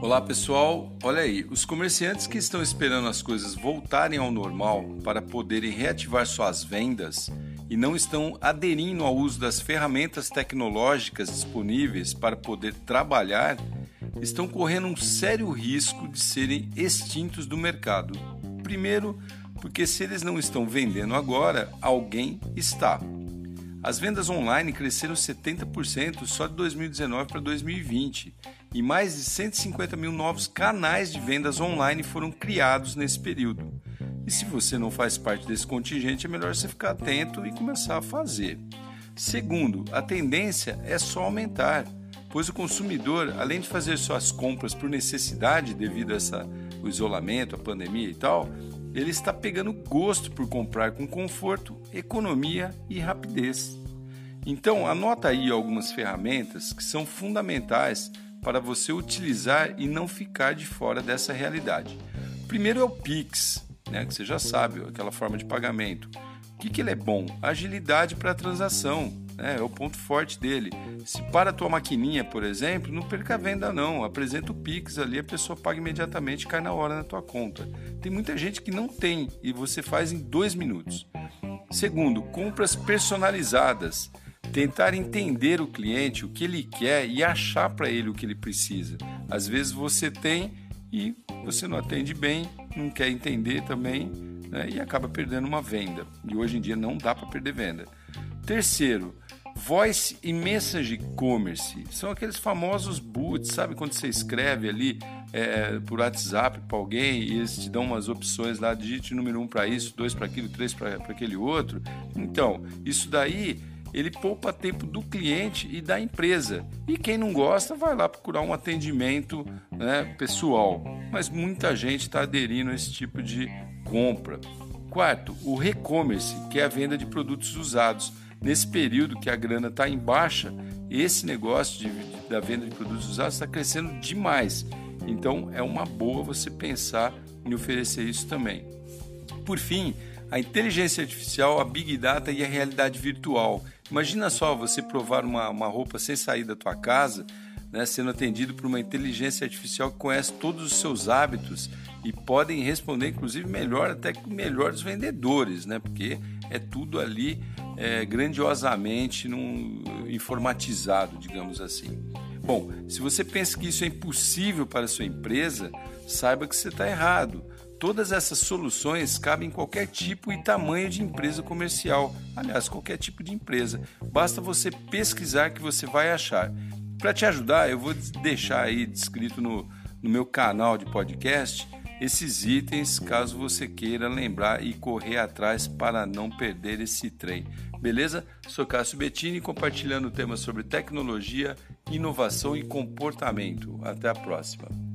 Olá pessoal, olha aí, os comerciantes que estão esperando as coisas voltarem ao normal para poderem reativar suas vendas e não estão aderindo ao uso das ferramentas tecnológicas disponíveis para poder trabalhar, estão correndo um sério risco de serem extintos do mercado. Primeiro, porque se eles não estão vendendo agora, alguém está. As vendas online cresceram 70% só de 2019 para 2020 e mais de 150 mil novos canais de vendas online foram criados nesse período. E se você não faz parte desse contingente, é melhor você ficar atento e começar a fazer. Segundo, a tendência é só aumentar, pois o consumidor, além de fazer suas compras por necessidade devido a essa, o isolamento, a pandemia e tal, ele está pegando gosto por comprar com conforto, economia e rapidez. Então, anota aí algumas ferramentas que são fundamentais para você utilizar e não ficar de fora dessa realidade. Primeiro é o Pix, né, que você já sabe, aquela forma de pagamento. O que, que ele é bom? Agilidade para a transação, né, é o ponto forte dele. Se para a tua maquininha, por exemplo, não perca a venda não, apresenta o Pix ali, a pessoa paga imediatamente e cai na hora na tua conta. Tem muita gente que não tem e você faz em dois minutos. Segundo, compras personalizadas tentar entender o cliente, o que ele quer e achar para ele o que ele precisa. Às vezes você tem e você não atende bem, não quer entender também né, e acaba perdendo uma venda. E hoje em dia não dá para perder venda. Terceiro, Voice e Message Commerce são aqueles famosos boots, sabe quando você escreve ali é, por WhatsApp para alguém e eles te dão umas opções lá, digite número um para isso, dois para aquilo, três para aquele outro. Então, isso daí ele poupa tempo do cliente e da empresa. E quem não gosta vai lá procurar um atendimento né, pessoal. Mas muita gente está aderindo a esse tipo de compra. Quarto, o e-commerce, que é a venda de produtos usados. Nesse período que a grana está em baixa, esse negócio de, da venda de produtos usados está crescendo demais. Então é uma boa você pensar em oferecer isso também. Por fim, a inteligência artificial, a big data e a realidade virtual. Imagina só você provar uma, uma roupa sem sair da tua casa, né, sendo atendido por uma inteligência artificial que conhece todos os seus hábitos e podem responder, inclusive, melhor até que melhor dos vendedores, né, porque é tudo ali é, grandiosamente num, informatizado, digamos assim. Bom, se você pensa que isso é impossível para a sua empresa, saiba que você está errado. Todas essas soluções cabem em qualquer tipo e tamanho de empresa comercial, aliás, qualquer tipo de empresa. Basta você pesquisar que você vai achar. Para te ajudar, eu vou deixar aí descrito no, no meu canal de podcast esses itens, caso você queira lembrar e correr atrás para não perder esse trem. Beleza? Sou Cássio Bettini compartilhando temas sobre tecnologia, inovação e comportamento. Até a próxima.